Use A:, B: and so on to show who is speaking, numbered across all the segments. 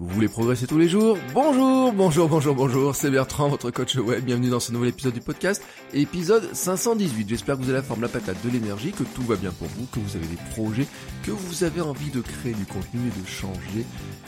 A: Vous voulez progresser tous les jours Bonjour, bonjour, bonjour, bonjour, c'est Bertrand, votre coach web. Bienvenue dans ce nouvel épisode du podcast, épisode 518. J'espère que vous avez la forme, la patate, de l'énergie, que tout va bien pour vous, que vous avez des projets, que vous avez envie de créer du contenu et de changer.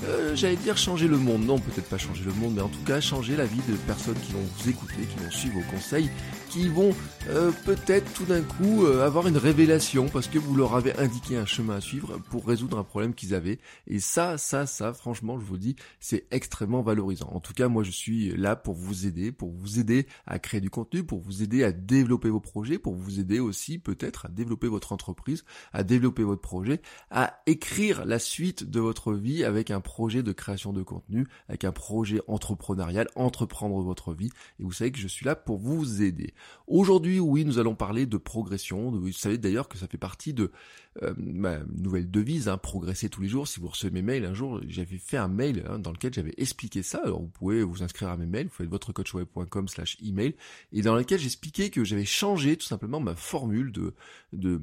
A: Euh, J'allais dire changer le monde, non, peut-être pas changer le monde, mais en tout cas changer la vie de personnes qui vont vous écouter, qui vont suivre vos conseils, qui vont euh, peut-être tout d'un coup euh, avoir une révélation parce que vous leur avez indiqué un chemin à suivre pour résoudre un problème qu'ils avaient. Et ça, ça, ça, franchement, je vous dis, c'est extrêmement valorisant. En tout cas, moi, je suis là pour vous aider, pour vous aider à créer du contenu, pour vous aider à développer vos projets, pour vous aider aussi peut-être à développer votre entreprise, à développer votre projet, à écrire la suite de votre vie avec un projet de création de contenu, avec un projet entrepreneurial, entreprendre votre vie. Et vous savez que je suis là pour vous aider. Aujourd'hui, oui, nous allons parler de progression. Vous savez d'ailleurs que ça fait partie de euh, ma nouvelle devise, hein, progresser tous les jours. Si vous recevez mes mails, un jour, j'avais fait un mail hein, dans lequel j'avais expliqué ça. Alors vous pouvez vous inscrire à mes mails, vous faites votrecoachweb.com slash email, et dans lequel j'expliquais que j'avais changé tout simplement ma formule de, de,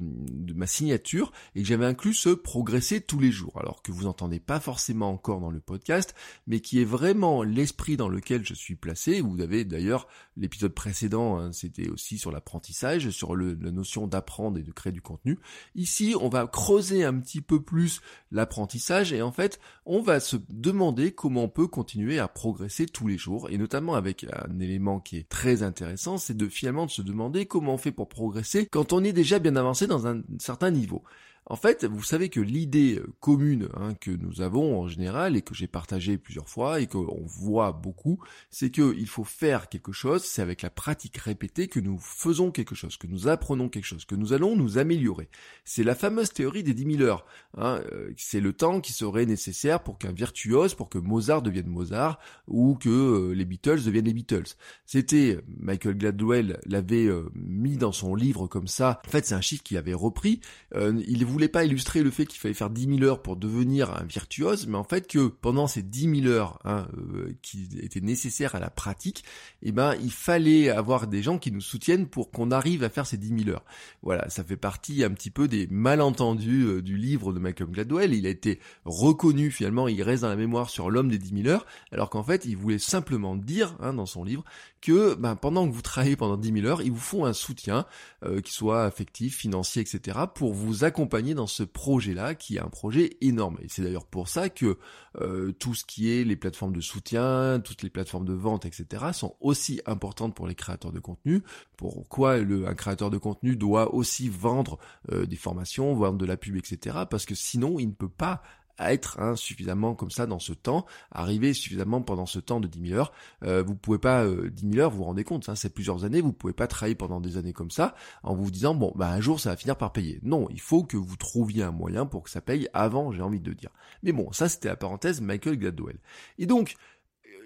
A: ma signature, et que j'avais inclus ce progresser tous les jours. Alors que vous entendez pas forcément encore dans le podcast, mais qui est vraiment l'esprit dans lequel je suis placé. Vous avez d'ailleurs l'épisode précédent, hein, c'était aussi sur l'apprentissage, sur le, la notion d'apprendre et de créer du contenu. Ici, on va creuser un petit peu plus l'apprentissage et en fait, on va se demander comment on peut continuer à progresser tous les jours et notamment avec un élément qui est très intéressant, c'est de finalement de se demander comment on fait pour progresser quand on est déjà bien avancé dans un certain niveau. En fait, vous savez que l'idée commune hein, que nous avons en général et que j'ai partagé plusieurs fois et qu'on voit beaucoup, c'est qu'il faut faire quelque chose, c'est avec la pratique répétée que nous faisons quelque chose, que nous apprenons quelque chose, que nous allons nous améliorer. C'est la fameuse théorie des 10 000 heures. Hein, c'est le temps qui serait nécessaire pour qu'un virtuose, pour que Mozart devienne Mozart ou que les Beatles deviennent les Beatles. C'était Michael Gladwell l'avait mis dans son livre comme ça. En fait, c'est un chiffre qu'il avait repris. Euh, voulait pas illustrer le fait qu'il fallait faire 10 000 heures pour devenir virtuose, mais en fait que pendant ces 10 000 heures hein, euh, qui étaient nécessaires à la pratique, eh ben il fallait avoir des gens qui nous soutiennent pour qu'on arrive à faire ces 10 000 heures. Voilà, ça fait partie un petit peu des malentendus euh, du livre de Malcolm Gladwell. Il a été reconnu finalement, il reste dans la mémoire sur l'homme des 10 000 heures, alors qu'en fait il voulait simplement dire hein, dans son livre que ben, pendant que vous travaillez pendant 10 000 heures, il vous faut un soutien, euh, qui soit affectif, financier, etc., pour vous accompagner dans ce projet-là, qui est un projet énorme. Et c'est d'ailleurs pour ça que euh, tout ce qui est les plateformes de soutien, toutes les plateformes de vente, etc., sont aussi importantes pour les créateurs de contenu. Pourquoi le, un créateur de contenu doit aussi vendre euh, des formations, vendre de la pub, etc., parce que sinon, il ne peut pas à être hein, suffisamment comme ça dans ce temps, arriver suffisamment pendant ce temps de 10 000 heures. Euh, vous pouvez pas, euh, 10 000 heures, vous vous rendez compte, hein, c'est plusieurs années, vous pouvez pas travailler pendant des années comme ça en vous disant, bon, bah un jour ça va finir par payer. Non, il faut que vous trouviez un moyen pour que ça paye avant, j'ai envie de dire. Mais bon, ça c'était la parenthèse Michael Gladwell. Et donc,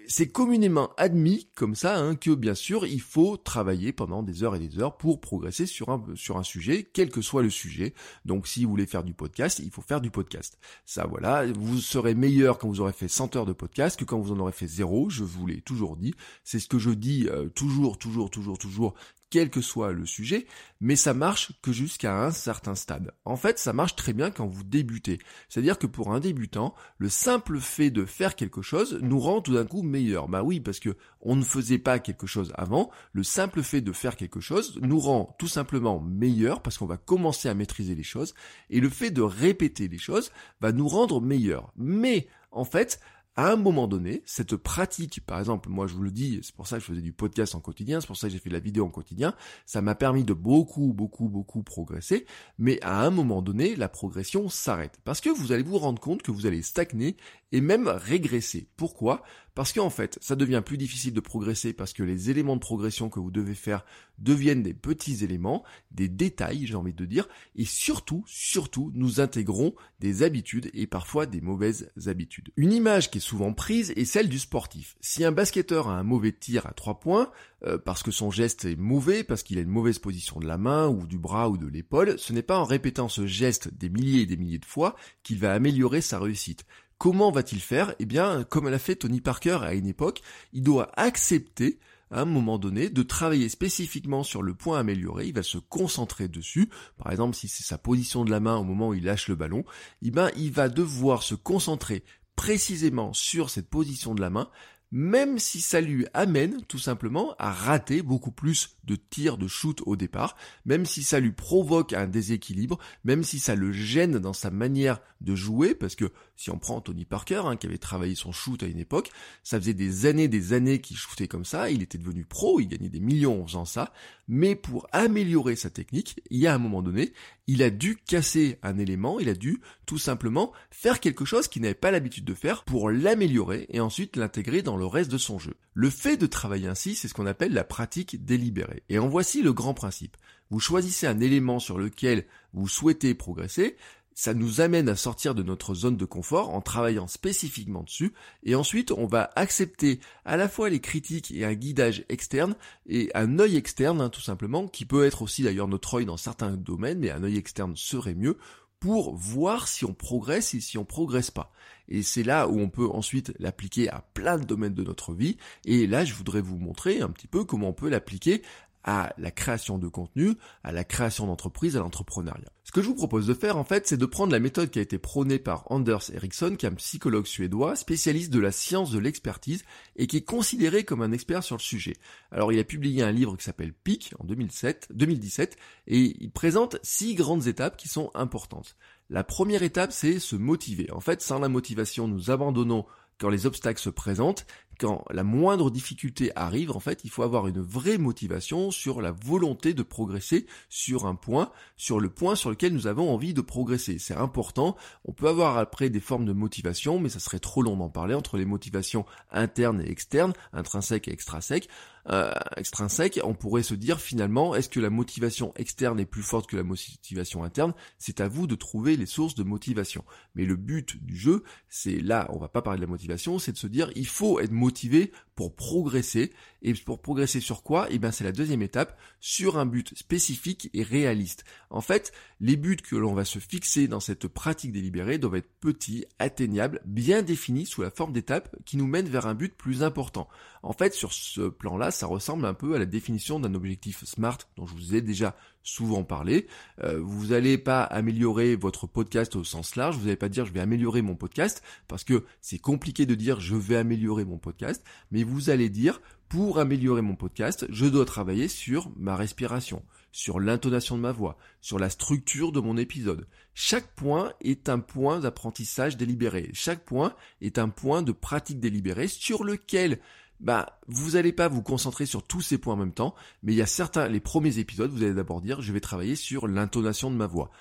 A: c'est communément admis comme ça hein, que bien sûr il faut travailler pendant des heures et des heures pour progresser sur un sur un sujet, quel que soit le sujet. Donc si vous voulez faire du podcast, il faut faire du podcast. Ça voilà, vous serez meilleur quand vous aurez fait 100 heures de podcast que quand vous en aurez fait zéro. Je vous l'ai toujours dit. C'est ce que je dis euh, toujours, toujours, toujours, toujours quel que soit le sujet, mais ça marche que jusqu'à un certain stade. En fait, ça marche très bien quand vous débutez. C'est-à-dire que pour un débutant, le simple fait de faire quelque chose nous rend tout d'un coup meilleur. Bah oui, parce que on ne faisait pas quelque chose avant. Le simple fait de faire quelque chose nous rend tout simplement meilleur parce qu'on va commencer à maîtriser les choses. Et le fait de répéter les choses va nous rendre meilleur. Mais, en fait, à un moment donné, cette pratique, par exemple, moi je vous le dis, c'est pour ça que je faisais du podcast en quotidien, c'est pour ça que j'ai fait de la vidéo en quotidien, ça m'a permis de beaucoup, beaucoup, beaucoup progresser, mais à un moment donné, la progression s'arrête. Parce que vous allez vous rendre compte que vous allez stagner et même régresser. Pourquoi? Parce qu'en fait, ça devient plus difficile de progresser parce que les éléments de progression que vous devez faire deviennent des petits éléments, des détails, j'ai envie de dire, et surtout, surtout, nous intégrons des habitudes et parfois des mauvaises habitudes. Une image qui est souvent prise est celle du sportif. Si un basketteur a un mauvais tir à trois points, euh, parce que son geste est mauvais, parce qu'il a une mauvaise position de la main ou du bras ou de l'épaule, ce n'est pas en répétant ce geste des milliers et des milliers de fois qu'il va améliorer sa réussite. Comment va-t-il faire? Eh bien, comme l'a fait Tony Parker à une époque, il doit accepter à un moment donné de travailler spécifiquement sur le point amélioré, il va se concentrer dessus. Par exemple, si c'est sa position de la main au moment où il lâche le ballon, eh ben, il va devoir se concentrer précisément sur cette position de la main même si ça lui amène tout simplement à rater beaucoup plus de tirs de shoot au départ, même si ça lui provoque un déséquilibre, même si ça le gêne dans sa manière de jouer, parce que si on prend Tony Parker, hein, qui avait travaillé son shoot à une époque, ça faisait des années, des années qu'il shootait comme ça, il était devenu pro, il gagnait des millions en faisant ça, mais pour améliorer sa technique, il y a un moment donné, il a dû casser un élément, il a dû tout simplement faire quelque chose qu'il n'avait pas l'habitude de faire pour l'améliorer et ensuite l'intégrer dans le reste de son jeu. Le fait de travailler ainsi, c'est ce qu'on appelle la pratique délibérée. Et en voici le grand principe. Vous choisissez un élément sur lequel vous souhaitez progresser, ça nous amène à sortir de notre zone de confort en travaillant spécifiquement dessus et ensuite on va accepter à la fois les critiques et un guidage externe et un œil externe hein, tout simplement qui peut être aussi d'ailleurs notre œil dans certains domaines mais un œil externe serait mieux pour voir si on progresse et si on progresse pas. Et c'est là où on peut ensuite l'appliquer à plein de domaines de notre vie. Et là, je voudrais vous montrer un petit peu comment on peut l'appliquer à la création de contenu, à la création d'entreprise, à l'entrepreneuriat. Ce que je vous propose de faire en fait, c'est de prendre la méthode qui a été prônée par Anders Ericsson, qui est un psychologue suédois, spécialiste de la science de l'expertise et qui est considéré comme un expert sur le sujet. Alors il a publié un livre qui s'appelle PIC en 2007, 2017 et il présente six grandes étapes qui sont importantes. La première étape, c'est se motiver. En fait, sans la motivation, nous abandonnons quand les obstacles se présentent, quand la moindre difficulté arrive, en fait, il faut avoir une vraie motivation sur la volonté de progresser sur un point, sur le point sur lequel nous avons envie de progresser. C'est important. On peut avoir après des formes de motivation, mais ça serait trop long d'en parler entre les motivations internes et externes, intrinsèques et extrinsèques. Euh, extrinsèque, on pourrait se dire finalement, est-ce que la motivation externe est plus forte que la motivation interne? C'est à vous de trouver les sources de motivation. Mais le but du jeu, c'est là, on va pas parler de la motivation, c'est de se dire, il faut être motivé pour progresser. Et pour progresser sur quoi? Eh bien, c'est la deuxième étape, sur un but spécifique et réaliste. En fait, les buts que l'on va se fixer dans cette pratique délibérée doivent être petits, atteignables, bien définis sous la forme d'étapes qui nous mènent vers un but plus important. En fait, sur ce plan-là, ça ressemble un peu à la définition d'un objectif SMART dont je vous ai déjà souvent parlé. Euh, vous n'allez pas améliorer votre podcast au sens large, vous n'allez pas dire je vais améliorer mon podcast, parce que c'est compliqué de dire je vais améliorer mon podcast, mais vous allez dire pour améliorer mon podcast, je dois travailler sur ma respiration, sur l'intonation de ma voix, sur la structure de mon épisode. Chaque point est un point d'apprentissage délibéré. Chaque point est un point de pratique délibérée sur lequel bah, vous n'allez pas vous concentrer sur tous ces points en même temps, mais il y a certains, les premiers épisodes, vous allez d'abord dire, je vais travailler sur l'intonation de ma voix.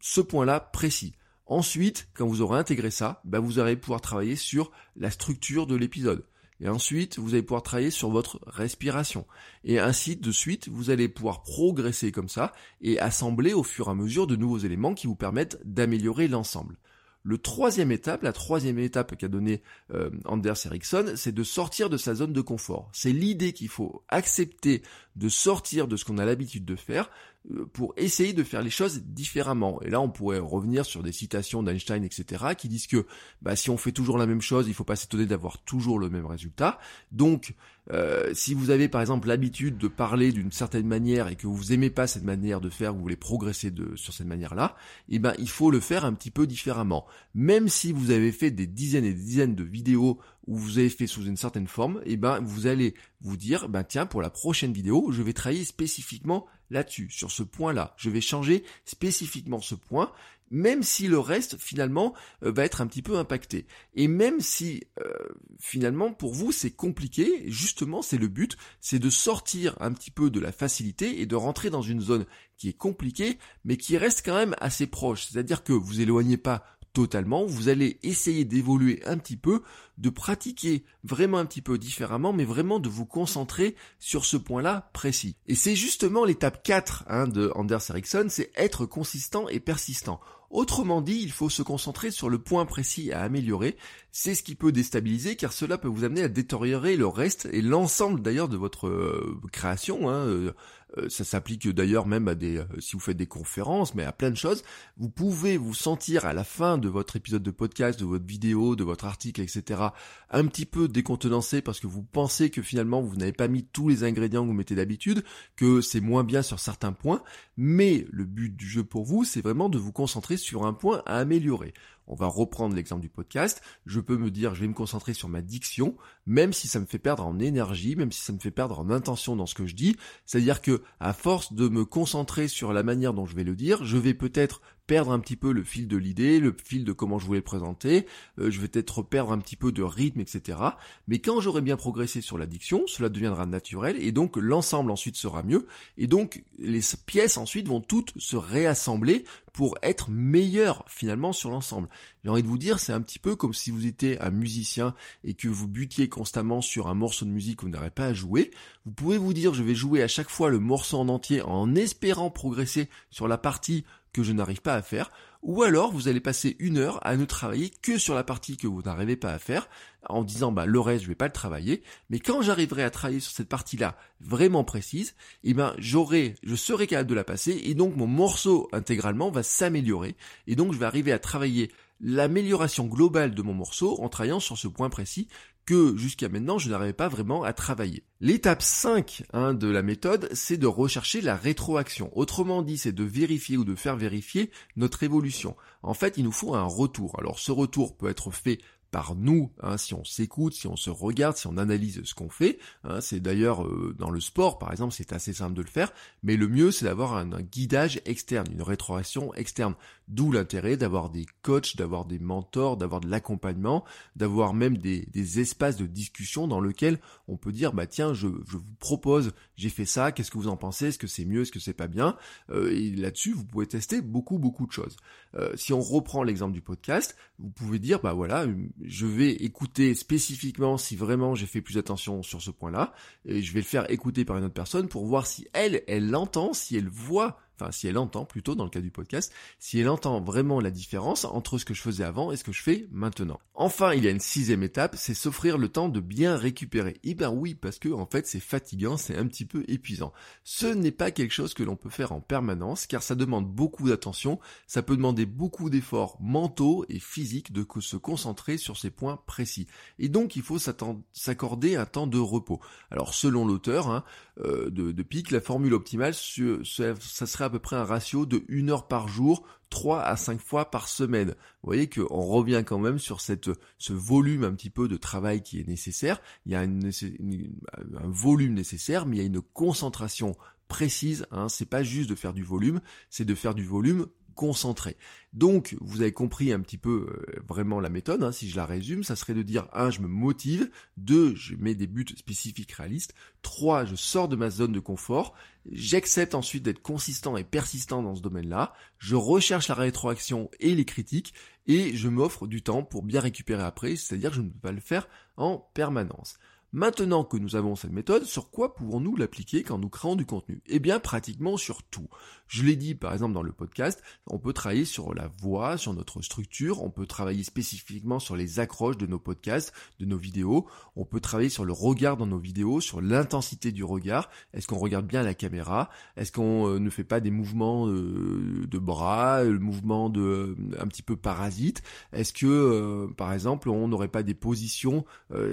A: Ce point-là précis. Ensuite, quand vous aurez intégré ça, bah, vous allez pouvoir travailler sur la structure de l'épisode. Et ensuite, vous allez pouvoir travailler sur votre respiration. Et ainsi de suite, vous allez pouvoir progresser comme ça et assembler au fur et à mesure de nouveaux éléments qui vous permettent d'améliorer l'ensemble. Le troisième étape, la troisième étape qu'a donné euh, Anders Ericsson, c'est de sortir de sa zone de confort. C'est l'idée qu'il faut accepter de sortir de ce qu'on a l'habitude de faire pour essayer de faire les choses différemment. Et là, on pourrait revenir sur des citations d'Einstein, etc., qui disent que bah, si on fait toujours la même chose, il ne faut pas s'étonner d'avoir toujours le même résultat. Donc, euh, si vous avez par exemple l'habitude de parler d'une certaine manière et que vous aimez pas cette manière de faire, vous voulez progresser sur cette manière-là, eh ben il faut le faire un petit peu différemment. Même si vous avez fait des dizaines et des dizaines de vidéos où vous avez fait sous une certaine forme, eh ben vous allez vous dire, ben tiens, pour la prochaine vidéo, je vais travailler spécifiquement là-dessus, sur ce point-là. Je vais changer spécifiquement ce point, même si le reste finalement euh, va être un petit peu impacté. Et même si euh, finalement pour vous c'est compliqué, justement c'est le but, c'est de sortir un petit peu de la facilité et de rentrer dans une zone qui est compliquée, mais qui reste quand même assez proche. C'est-à-dire que vous éloignez pas totalement, vous allez essayer d'évoluer un petit peu, de pratiquer vraiment un petit peu différemment, mais vraiment de vous concentrer sur ce point-là précis. Et c'est justement l'étape 4 hein, de Anders Ericsson, c'est être consistant et persistant. Autrement dit, il faut se concentrer sur le point précis à améliorer. C'est ce qui peut déstabiliser car cela peut vous amener à détériorer le reste et l'ensemble d'ailleurs de votre euh, création. Hein, euh, ça s'applique d'ailleurs même à des, si vous faites des conférences, mais à plein de choses. Vous pouvez vous sentir à la fin de votre épisode de podcast, de votre vidéo, de votre article, etc., un petit peu décontenancé parce que vous pensez que finalement vous n'avez pas mis tous les ingrédients que vous mettez d'habitude, que c'est moins bien sur certains points. Mais le but du jeu pour vous, c'est vraiment de vous concentrer sur un point à améliorer. On va reprendre l'exemple du podcast. Je peux me dire, je vais me concentrer sur ma diction, même si ça me fait perdre en énergie, même si ça me fait perdre en intention dans ce que je dis. C'est-à-dire que, à force de me concentrer sur la manière dont je vais le dire, je vais peut-être perdre un petit peu le fil de l'idée, le fil de comment je voulais le présenter, euh, je vais peut-être perdre un petit peu de rythme, etc. Mais quand j'aurai bien progressé sur l'addiction, cela deviendra naturel et donc l'ensemble ensuite sera mieux et donc les pièces ensuite vont toutes se réassembler pour être meilleures finalement sur l'ensemble. J'ai envie de vous dire, c'est un petit peu comme si vous étiez un musicien et que vous butiez constamment sur un morceau de musique que vous n'arrivez pas à jouer. Vous pouvez vous dire, je vais jouer à chaque fois le morceau en entier en espérant progresser sur la partie que je n'arrive pas à faire, ou alors vous allez passer une heure à ne travailler que sur la partie que vous n'arrivez pas à faire, en disant bah le reste je vais pas le travailler, mais quand j'arriverai à travailler sur cette partie-là vraiment précise, eh ben j'aurai, je serai capable de la passer et donc mon morceau intégralement va s'améliorer. Et donc je vais arriver à travailler l'amélioration globale de mon morceau en travaillant sur ce point précis que jusqu'à maintenant je n'arrivais pas vraiment à travailler. L'étape 5 hein, de la méthode, c'est de rechercher la rétroaction. Autrement dit, c'est de vérifier ou de faire vérifier notre évolution. En fait, il nous faut un retour. Alors ce retour peut être fait par nous, hein, si on s'écoute, si on se regarde, si on analyse ce qu'on fait. Hein, c'est d'ailleurs euh, dans le sport, par exemple, c'est assez simple de le faire, mais le mieux c'est d'avoir un, guidage externe, une rétroaction externe. D'où l'intérêt d'avoir des coachs, d'avoir des mentors, d'avoir de l'accompagnement, d'avoir même des, espaces de discussion dans lesquels on peut dire bah tiens, je, vous propose, j'ai fait ça, qu'est-ce que vous en pensez, est-ce que c'est mieux, est-ce que c'est pas bien? Euh, Et là-dessus, vous pouvez tester beaucoup beaucoup de choses. Euh, si on reprend l'exemple du podcast, vous pouvez dire bah voilà je vais écouter spécifiquement si vraiment j'ai fait plus attention sur ce point-là, et je vais le faire écouter par une autre personne pour voir si elle, elle l'entend, si elle voit enfin si elle entend plutôt dans le cas du podcast, si elle entend vraiment la différence entre ce que je faisais avant et ce que je fais maintenant. Enfin, il y a une sixième étape, c'est s'offrir le temps de bien récupérer. Eh ben oui, parce que en fait c'est fatigant, c'est un petit peu épuisant. Ce n'est pas quelque chose que l'on peut faire en permanence, car ça demande beaucoup d'attention, ça peut demander beaucoup d'efforts mentaux et physiques de se concentrer sur ces points précis. Et donc il faut s'accorder un temps de repos. Alors selon l'auteur hein, euh, de, de PIC, la formule optimale, ça serait à peu près un ratio de 1 heure par jour, 3 à 5 fois par semaine. Vous voyez qu'on revient quand même sur ce volume un petit peu de travail qui est nécessaire. Il y a un volume nécessaire, mais il y a une concentration précise. Hein. C'est pas juste de faire du volume, c'est de faire du volume Donc, vous avez compris un petit peu euh, vraiment la méthode, hein, si je la résume, ça serait de dire 1. je me motive, 2. je mets des buts spécifiques réalistes, 3. je sors de ma zone de confort, j'accepte ensuite d'être consistant et persistant dans ce domaine-là, je recherche la rétroaction et les critiques, et je m'offre du temps pour bien récupérer après, c'est-à-dire que je ne peux pas le faire en permanence. Maintenant que nous avons cette méthode, sur quoi pouvons-nous l'appliquer quand nous créons du contenu? Eh bien, pratiquement sur tout. Je l'ai dit par exemple dans le podcast, on peut travailler sur la voix, sur notre structure, on peut travailler spécifiquement sur les accroches de nos podcasts, de nos vidéos, on peut travailler sur le regard dans nos vidéos, sur l'intensité du regard, est-ce qu'on regarde bien la caméra, est-ce qu'on euh, ne fait pas des mouvements euh, de bras, le mouvement de euh, un petit peu parasite, est-ce que par exemple on n'aurait pas des positions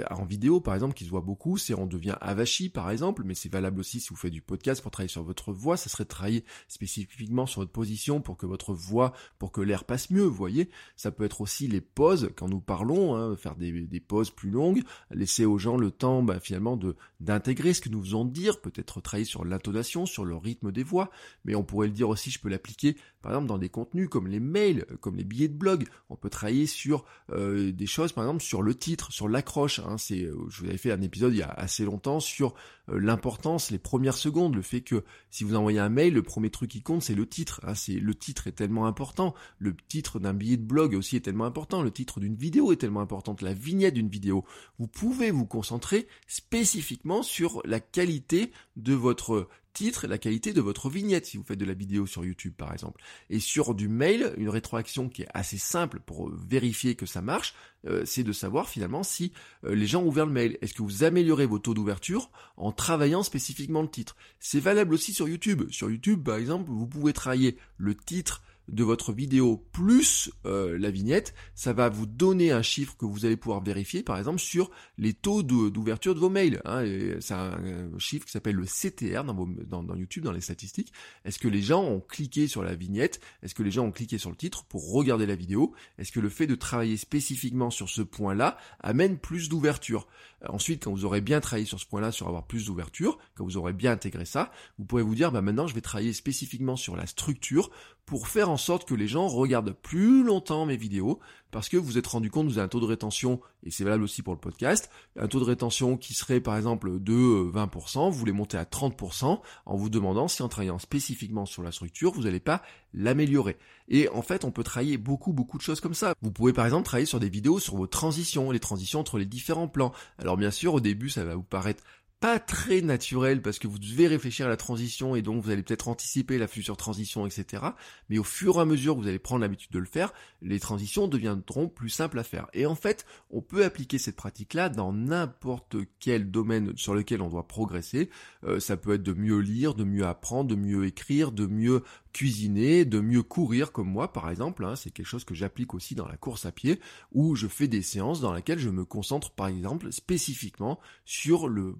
A: en vidéo par exemple qui voit beaucoup, c'est on devient avachi par exemple, mais c'est valable aussi si vous faites du podcast pour travailler sur votre voix, ça serait travailler spécifiquement sur votre position pour que votre voix, pour que l'air passe mieux, vous voyez. Ça peut être aussi les pauses quand nous parlons, hein, faire des, des, pauses plus longues, laisser aux gens le temps bah, finalement de d'intégrer ce que nous faisons dire, peut-être travailler sur l'intonation, sur le rythme des voix, mais on pourrait le dire aussi, je peux l'appliquer par exemple dans des contenus comme les mails, comme les billets de blog, on peut travailler sur euh, des choses par exemple sur le titre, sur l'accroche, hein, c'est, euh, je vous avais fait un épisode il y a assez longtemps sur euh, l'importance, les premières secondes, le fait que si vous envoyez un mail, le premier truc qui compte, c'est le titre. Hein. c'est le titre est tellement important. Le titre d'un billet de blog aussi est tellement important. Le titre d'une vidéo est tellement important. La vignette d'une vidéo. Vous pouvez vous concentrer spécifiquement sur la qualité de votre titre et la qualité de votre vignette si vous faites de la vidéo sur YouTube par exemple. Et sur du mail, une rétroaction qui est assez simple pour vérifier que ça marche, euh, c'est de savoir finalement si euh, les gens ont ouvert le mail. Est-ce que vous améliorez vos taux d'ouverture en travaillant spécifiquement le titre? C'est valable aussi sur YouTube. Sur YouTube par exemple, vous pouvez travailler le titre de votre vidéo plus euh, la vignette, ça va vous donner un chiffre que vous allez pouvoir vérifier, par exemple, sur les taux d'ouverture de, vos mails. Hein, c'est un, chiffre qui s'appelle le CTR dans, YouTube, dans les statistiques. Est-ce que les gens ont cliqué sur la vignette? Est-ce que les gens ont cliqué sur le titre pour regarder la vidéo? Est-ce que le fait de travailler spécifiquement sur ce point-là amène plus d'ouverture? Ensuite, quand vous aurez bien travaillé sur ce point-là, sur avoir plus d'ouverture, quand vous aurez bien intégré ça, vous pourrez vous dire, bah maintenant, je vais travailler spécifiquement sur la structure pour faire en sorte que les gens regardent plus longtemps mes vidéos, parce que vous êtes rendu compte vous avez un taux de rétention, et c'est valable aussi pour le podcast, un taux de rétention qui serait par exemple de 20%, vous voulez monter à 30% en vous demandant si en travaillant spécifiquement sur la structure, vous n'allez pas l'améliorer. Et en fait, on peut travailler beaucoup, beaucoup de choses comme ça. Vous pouvez par exemple travailler sur des vidéos sur vos transitions, les transitions entre les différents plans. Alors bien sûr, au début, ça va vous paraître pas très naturel parce que vous devez réfléchir à la transition et donc vous allez peut-être anticiper la future transition, etc. Mais au fur et à mesure que vous allez prendre l'habitude de le faire, les transitions deviendront plus simples à faire. Et en fait, on peut appliquer cette pratique-là dans n'importe quel domaine sur lequel on doit progresser. Euh, ça peut être de mieux lire, de mieux apprendre, de mieux écrire, de mieux cuisiner, de mieux courir comme moi par exemple, hein, c'est quelque chose que j'applique aussi dans la course à pied, où je fais des séances dans lesquelles je me concentre par exemple spécifiquement sur le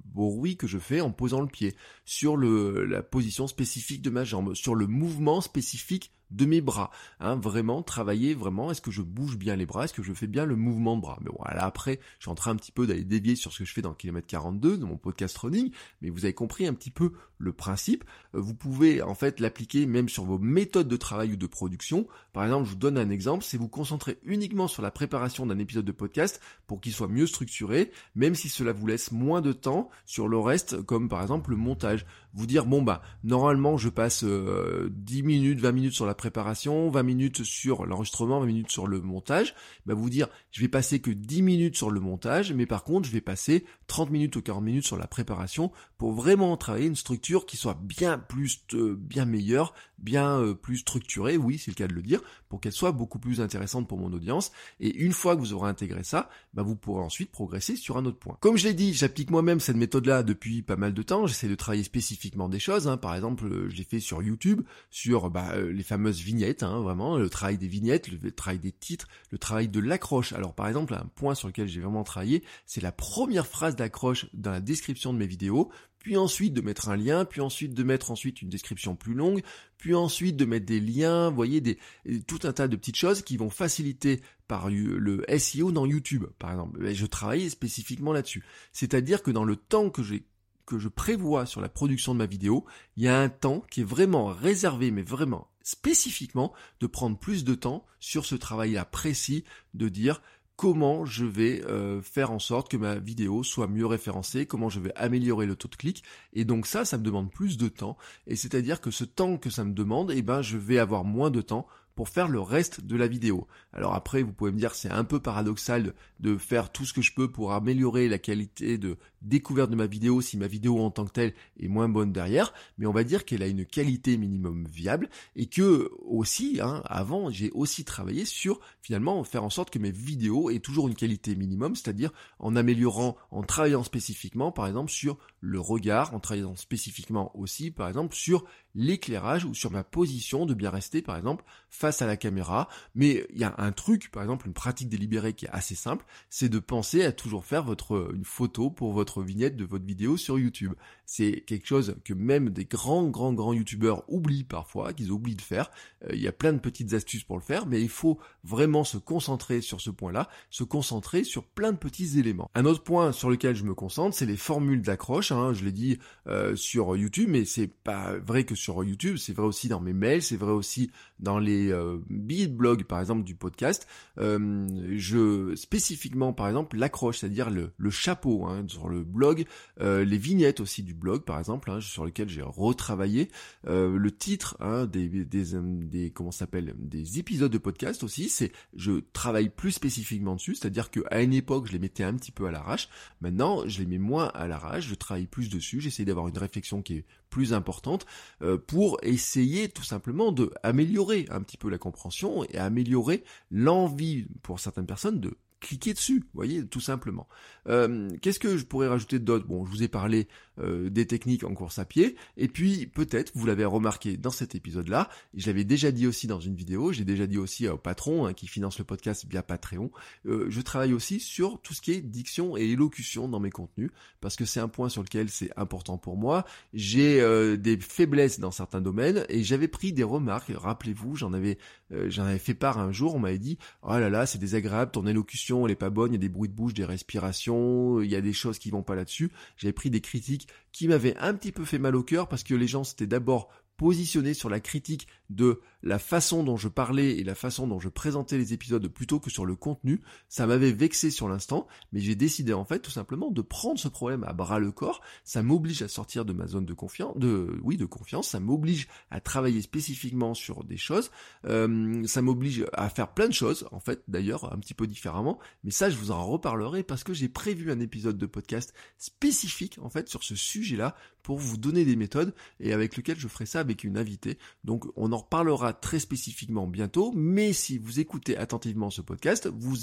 A: que je fais en posant le pied, sur la position spécifique de ma jambe, sur le mouvement spécifique de mes bras. Hein, vraiment travailler vraiment, est-ce que je bouge bien les bras, est-ce que je fais bien le mouvement de bras? Mais voilà, après, je suis en train un petit peu d'aller dévier sur ce que je fais dans le kilomètre 42 de mon podcast running, mais vous avez compris un petit peu le principe. Euh, vous pouvez en fait l'appliquer même sur vos méthodes de travail ou de production. Par exemple, je vous donne un exemple, c'est vous concentrer uniquement sur la préparation d'un épisode de podcast pour qu'il soit mieux structuré, même si cela vous laisse moins de temps sur le reste, comme par exemple le montage. Vous dire, bon bah, normalement je passe 10 euh, minutes, 20 minutes sur la préparation, 20 minutes sur l'enregistrement, 20 minutes sur le montage, bah vous dire je vais passer que 10 minutes sur le montage, mais par contre je vais passer 30 minutes ou 40 minutes sur la préparation pour vraiment travailler une structure qui soit bien plus euh, bien meilleure, bien euh, plus structurée, oui c'est le cas de le dire, pour qu'elle soit beaucoup plus intéressante pour mon audience. Et une fois que vous aurez intégré ça, bah vous pourrez ensuite progresser sur un autre point. Comme je l'ai dit, j'applique moi-même cette méthode-là depuis pas mal de temps. J'essaie de travailler spécifiquement des choses. Hein. Par exemple, euh, je l'ai fait sur YouTube, sur bah, les fameux vignettes, hein, vraiment, le travail des vignettes, le travail des titres, le travail de l'accroche. Alors par exemple, un point sur lequel j'ai vraiment travaillé, c'est la première phrase d'accroche dans la description de mes vidéos, puis ensuite de mettre un lien, puis ensuite de mettre ensuite une description plus longue, puis ensuite de mettre des liens, vous voyez, des, tout un tas de petites choses qui vont faciliter par le SEO dans YouTube, par exemple. Je travaille spécifiquement là-dessus. C'est-à-dire que dans le temps que j'ai que je prévois sur la production de ma vidéo, il y a un temps qui est vraiment réservé, mais vraiment spécifiquement, de prendre plus de temps sur ce travail-là précis, de dire comment je vais euh, faire en sorte que ma vidéo soit mieux référencée, comment je vais améliorer le taux de clic. Et donc ça, ça me demande plus de temps. Et c'est-à-dire que ce temps que ça me demande, eh ben, je vais avoir moins de temps pour faire le reste de la vidéo. Alors après, vous pouvez me dire c'est un peu paradoxal de faire tout ce que je peux pour améliorer la qualité de découverte de ma vidéo si ma vidéo en tant que telle est moins bonne derrière, mais on va dire qu'elle a une qualité minimum viable et que aussi, hein, avant, j'ai aussi travaillé sur finalement faire en sorte que mes vidéos aient toujours une qualité minimum, c'est-à-dire en améliorant, en travaillant spécifiquement par exemple sur le regard, en travaillant spécifiquement aussi par exemple sur l'éclairage ou sur ma position de bien rester par exemple face à la caméra. Mais il y a truc, par exemple une pratique délibérée qui est assez simple, c'est de penser à toujours faire votre une photo pour votre vignette de votre vidéo sur YouTube. C'est quelque chose que même des grands grands grands youtubeurs oublient parfois, qu'ils oublient de faire. Euh, il y a plein de petites astuces pour le faire, mais il faut vraiment se concentrer sur ce point-là, se concentrer sur plein de petits éléments. Un autre point sur lequel je me concentre, c'est les formules d'accroche. Hein, je l'ai dit euh, sur YouTube, mais c'est pas vrai que sur YouTube, c'est vrai aussi dans mes mails, c'est vrai aussi dans les euh, billets de blog, par exemple, du podcast, euh, je spécifiquement, par exemple, l'accroche, c'est-à-dire le, chapeau hein, sur le blog, euh, les vignettes aussi du blog, par exemple, hein, sur lequel j'ai retravaillé, euh, le titre hein, des, des, des, comment s'appelle, des épisodes de podcast aussi, c'est je travaille plus spécifiquement dessus, c'est-à-dire qu'à une époque, je les mettais un petit peu à l'arrache. Maintenant, je les mets moins à l'arrache, je travaille plus dessus, j'essaie d'avoir une réflexion qui est plus importante euh, pour essayer tout simplement de améliorer un petit peu la compréhension et améliorer l'envie pour certaines personnes de cliquer dessus, vous voyez, tout simplement. Euh, Qu'est-ce que je pourrais rajouter d'autre? Bon, je vous ai parlé euh, des techniques en course à pied, et puis peut-être, vous l'avez remarqué dans cet épisode-là, je l'avais déjà dit aussi dans une vidéo, j'ai déjà dit aussi au patron hein, qui finance le podcast via Patreon, euh, je travaille aussi sur tout ce qui est diction et élocution dans mes contenus, parce que c'est un point sur lequel c'est important pour moi. J'ai euh, des faiblesses dans certains domaines, et j'avais pris des remarques, rappelez-vous, j'en avais, euh, j'en avais fait part un jour, on m'avait dit, oh là là, c'est désagréable, ton élocution elle est pas bonne, il y a des bruits de bouche, des respirations, il y a des choses qui vont pas là-dessus. J'avais pris des critiques qui m'avaient un petit peu fait mal au cœur parce que les gens s'étaient d'abord positionnés sur la critique de la façon dont je parlais et la façon dont je présentais les épisodes plutôt que sur le contenu, ça m'avait vexé sur l'instant, mais j'ai décidé en fait tout simplement de prendre ce problème à bras le corps, ça m'oblige à sortir de ma zone de confiance, de oui de confiance, ça m'oblige à travailler spécifiquement sur des choses, euh, ça m'oblige à faire plein de choses en fait d'ailleurs un petit peu différemment, mais ça je vous en reparlerai parce que j'ai prévu un épisode de podcast spécifique en fait sur ce sujet-là pour vous donner des méthodes et avec lequel je ferai ça avec une invitée. Donc on reparlera très spécifiquement bientôt, mais si vous écoutez attentivement ce podcast, vous,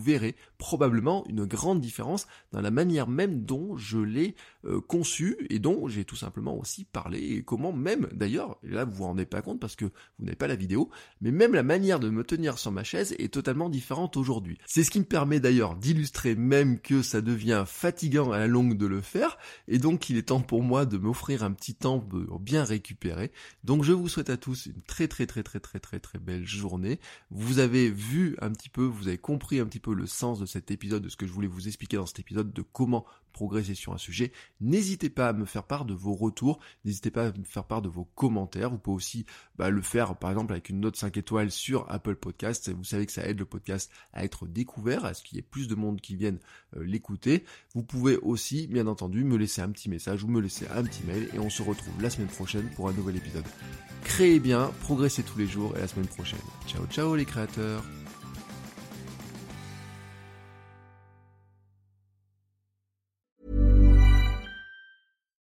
A: verrez probablement une grande différence dans la manière même dont je l'ai euh, conçu et dont j'ai tout simplement aussi parlé et comment même d'ailleurs, là vous vous rendez pas compte parce que vous n'avez pas la vidéo, mais même la manière de me tenir sur ma chaise est totalement différente aujourd'hui. C'est ce qui me permet d'ailleurs d'illustrer même que ça devient fatigant à la longue de le faire et donc il est temps pour moi de m'offrir un petit temps bien récupérer. Donc je vous souhaite à tous une très très très très très très très belle journée. Vous avez vu un petit peu, vous avez compris un petit peu le sens de cet épisode, de ce que je voulais vous expliquer dans cet épisode, de comment progresser sur un sujet. N'hésitez pas à me faire part de vos retours, n'hésitez pas à me faire part de vos commentaires. Vous pouvez aussi bah, le faire par exemple avec une note 5 étoiles sur Apple Podcast. Vous savez que ça aide le podcast à être découvert, à ce qu'il y ait plus de monde qui vienne euh, l'écouter. Vous pouvez aussi, bien entendu, me laisser un petit message ou me laisser un petit mail et on se retrouve la semaine prochaine pour un nouvel épisode. Créez bien, progressez tous les jours et la semaine prochaine. Ciao ciao les créateurs